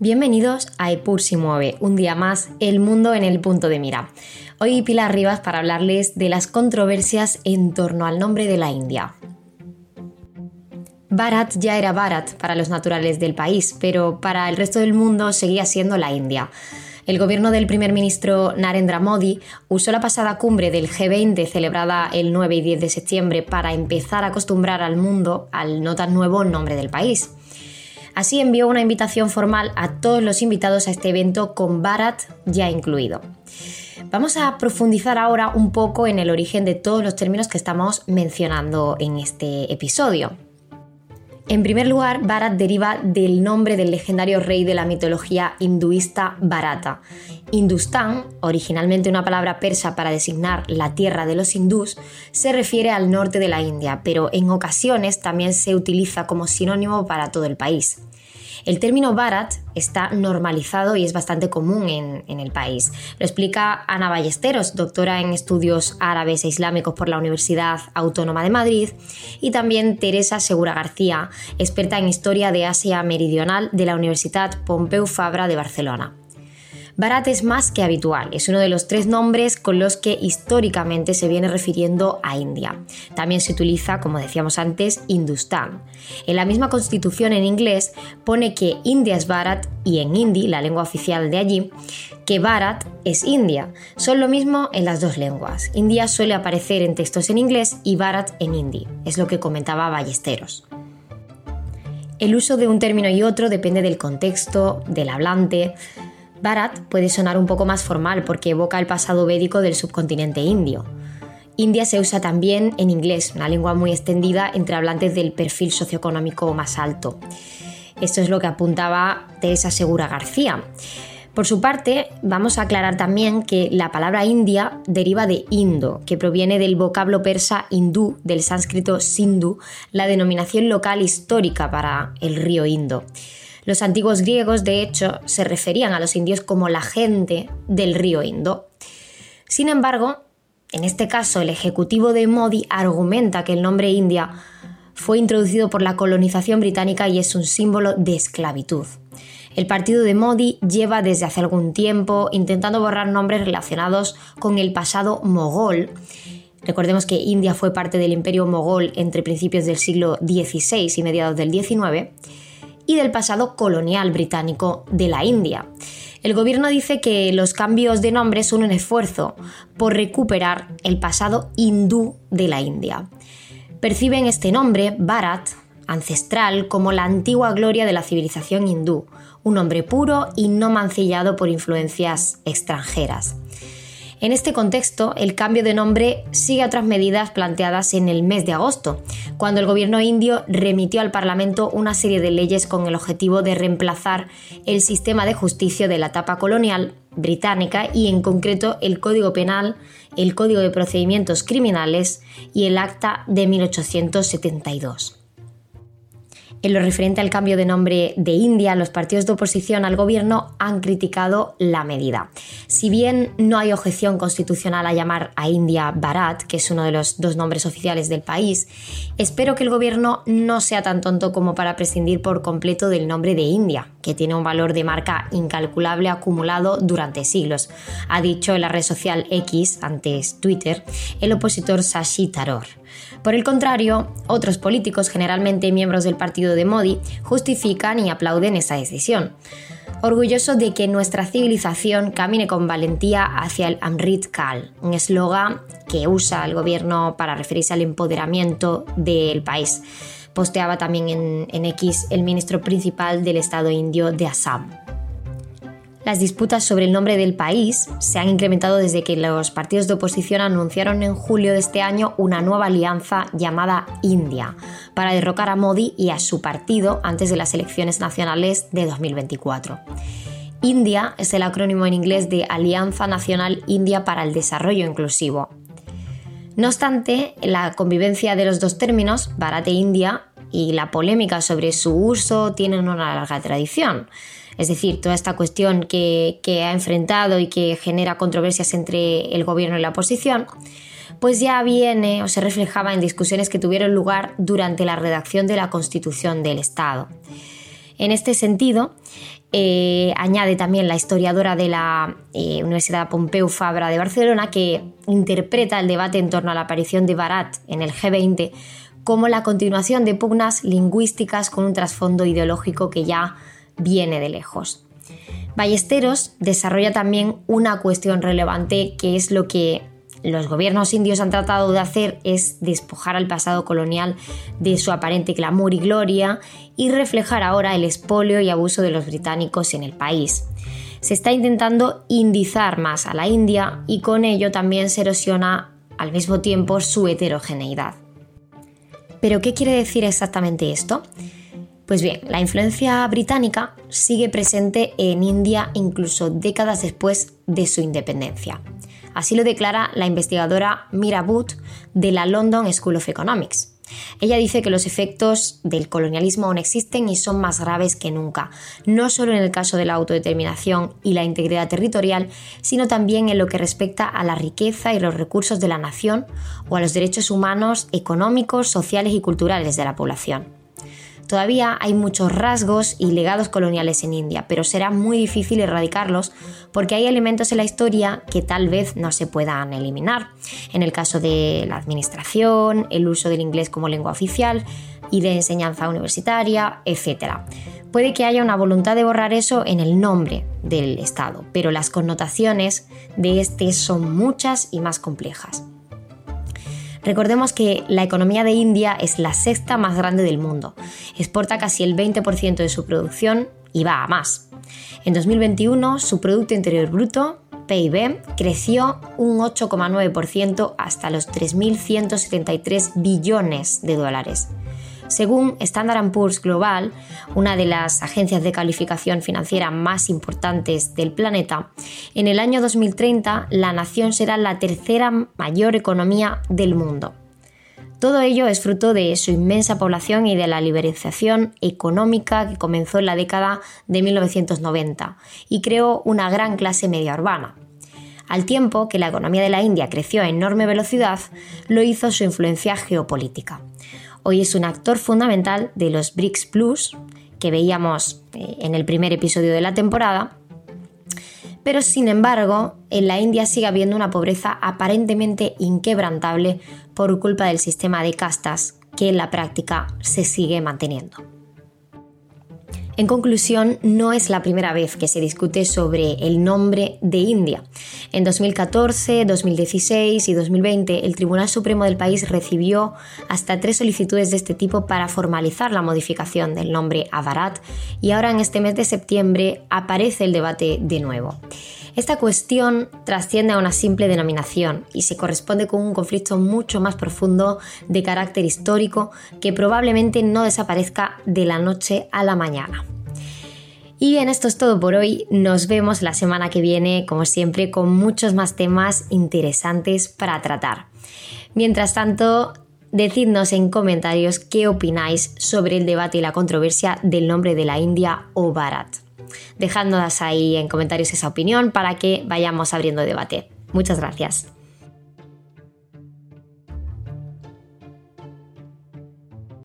Bienvenidos a Epur si mueve, un día más, el mundo en el punto de mira. Hoy Pilar Rivas para hablarles de las controversias en torno al nombre de la India. Bharat ya era Bharat para los naturales del país, pero para el resto del mundo seguía siendo la India. El gobierno del primer ministro Narendra Modi usó la pasada cumbre del G20 celebrada el 9 y 10 de septiembre para empezar a acostumbrar al mundo al no tan nuevo nombre del país. Así envió una invitación formal a todos los invitados a este evento con Bharat ya incluido. Vamos a profundizar ahora un poco en el origen de todos los términos que estamos mencionando en este episodio. En primer lugar, Bharat deriva del nombre del legendario rey de la mitología hinduista Bharata. Hindustán, originalmente una palabra persa para designar la tierra de los hindús, se refiere al norte de la India, pero en ocasiones también se utiliza como sinónimo para todo el país. El término Bharat está normalizado y es bastante común en, el país. Lo explica Ana Ballesteros, doctora en estudios árabes e islámicos por la Universidad Autónoma de Madrid, y también Teresa Segura García, experta en historia de Asia Meridional de la Universidad Pompeu Fabra de Barcelona. Bharat es más que habitual, es uno de los tres nombres con los que históricamente se viene refiriendo a India. También se utiliza, como decíamos antes, Hindustán. En la misma constitución en inglés pone que India es Bharat y en hindi, la lengua oficial de allí, que Bharat es India. Son lo mismo en las dos lenguas. India suele aparecer en textos en inglés y Bharat en hindi, es lo que comentaba Ballesteros. El uso de un término y otro depende del contexto, del hablante, Bharat puede sonar un poco más formal porque evoca el pasado védico del subcontinente indio. India se usa también en inglés, una lengua muy extendida entre hablantes del perfil socioeconómico más alto. Esto es lo que apuntaba Teresa Segura García. Por su parte, vamos a aclarar también que la palabra India deriva de Indo, que proviene del vocablo persa hindú, del sánscrito Sindhu, la denominación local histórica para el río Indo. Los antiguos griegos, de hecho, se referían a los indios como la gente del río Indo. Sin embargo, en este caso, el ejecutivo de Modi argumenta que el nombre India fue introducido por la colonización británica y es un símbolo de esclavitud. El partido de Modi lleva desde hace algún tiempo intentando borrar nombres relacionados con el pasado mogol. Recordemos que India fue parte del imperio mogol entre principios del siglo XVI y mediados del XIX y del pasado colonial británico de la India. El gobierno dice que los cambios de nombre son un esfuerzo por recuperar el pasado hindú de la India. Perciben este nombre, Bharat, ancestral, como la antigua gloria de la civilización hindú, un nombre puro y no mancillado por influencias extranjeras. En este contexto, el cambio de nombre sigue otras medidas planteadas en el mes de agosto, cuando el gobierno indio remitió al Parlamento una serie de leyes con el objetivo de reemplazar el sistema de justicia de la etapa colonial británica y en concreto el Código Penal, el Código de Procedimientos Criminales y el Acta de 1872. En lo referente al cambio de nombre de India, los partidos de oposición al gobierno han criticado la medida. Si bien no hay objeción constitucional a llamar a India Bharat, que es uno de los dos nombres oficiales del país, espero que el gobierno no sea tan tonto como para prescindir por completo del nombre de India, que tiene un valor de marca incalculable acumulado durante siglos, ha dicho en la red social X, antes Twitter, el opositor Sashi Taror. Por el contrario, otros políticos, generalmente miembros del partido de Modi, justifican y aplauden esa decisión. Orgulloso de que nuestra civilización camine con valentía hacia el Amrit Kal, un eslogan que usa el gobierno para referirse al empoderamiento del país. Posteaba también en, en X el ministro principal del Estado indio de Assam. Las disputas sobre el nombre del país se han incrementado desde que los partidos de oposición anunciaron en julio de este año una nueva alianza llamada India para derrocar a Modi y a su partido antes de las elecciones nacionales de 2024. India es el acrónimo en inglés de Alianza Nacional India para el Desarrollo Inclusivo. No obstante, la convivencia de los dos términos, Bharat India, y la polémica sobre su uso tienen una larga tradición. Es decir, toda esta cuestión que, ha enfrentado y que genera controversias entre el gobierno y la oposición, pues ya viene o se reflejaba en discusiones que tuvieron lugar durante la redacción de la Constitución del Estado. En este sentido, eh, añade también la historiadora de la eh, Universidad Pompeu Fabra de Barcelona, que interpreta el debate en torno a la aparición de Barat en el G20 como la continuación de pugnas lingüísticas con un trasfondo ideológico que ya viene de lejos. Ballesteros desarrolla también una cuestión relevante que es lo que los gobiernos indios han tratado de hacer es despojar al pasado colonial de su aparente glamour y gloria y reflejar ahora el espolio y abuso de los británicos en el país. Se está intentando indizar más a la India y con ello también se erosiona al mismo tiempo su heterogeneidad. ¿Pero qué quiere decir exactamente esto? Pues bien, la influencia británica sigue presente en India incluso décadas después de su independencia. Así lo declara la investigadora Mira Booth de la London School of Economics. Ella dice que los efectos del colonialismo aún existen y son más graves que nunca, no solo en el caso de la autodeterminación y la integridad territorial, sino también en lo que respecta a la riqueza y los recursos de la nación o a los derechos humanos, económicos, sociales y culturales de la población. Todavía hay muchos rasgos y legados coloniales en India, pero será muy difícil erradicarlos porque hay elementos en la historia que tal vez no se puedan eliminar. En el caso de la administración, el uso del inglés como lengua oficial y de enseñanza universitaria, etc. Puede que haya una voluntad de borrar eso en el nombre del Estado, pero las connotaciones de este son muchas y más complejas. Recordemos que la economía de India es la sexta más grande del mundo. Exporta casi el 20% de su producción y va a más. En 2021 su Producto Interior Bruto, PIB, creció un 8,9% hasta los 3.173 billones de dólares. Según Standard Poor's Global, una de las agencias de calificación financiera más importantes del planeta, en el año 2030 la nación será la tercera mayor economía del mundo. Todo ello es fruto de su inmensa población y de la liberalización económica que comenzó en la década de 1990 y creó una gran clase media urbana. Al tiempo que la economía de la India creció a enorme velocidad, lo hizo su influencia geopolítica. Hoy es un actor fundamental de los BRICS Plus, que veíamos eh, en el primer episodio de la temporada, pero sin embargo, en la India sigue habiendo una pobreza aparentemente inquebrantable por culpa del sistema de castas que en la práctica se sigue manteniendo. En conclusión, no es la primera vez que se discute sobre el nombre de India. En 2014, 2016 y 2020, el Tribunal Supremo del país recibió hasta tres solicitudes de este tipo para formalizar la modificación del nombre a Bharat y ahora en este mes de septiembre aparece el debate de nuevo. Esta cuestión trasciende a una simple denominación y se corresponde con un conflicto mucho más profundo de carácter histórico que probablemente no desaparezca de la noche a la mañana. Y bien, esto es todo por hoy. Nos vemos la semana que viene, como siempre, con muchos más temas interesantes para tratar. Mientras tanto, decidnos en comentarios qué opináis sobre el debate y la controversia del nombre de la India o Bharat dejándonos ahí en comentarios esa opinión para que vayamos abriendo debate. Muchas gracias.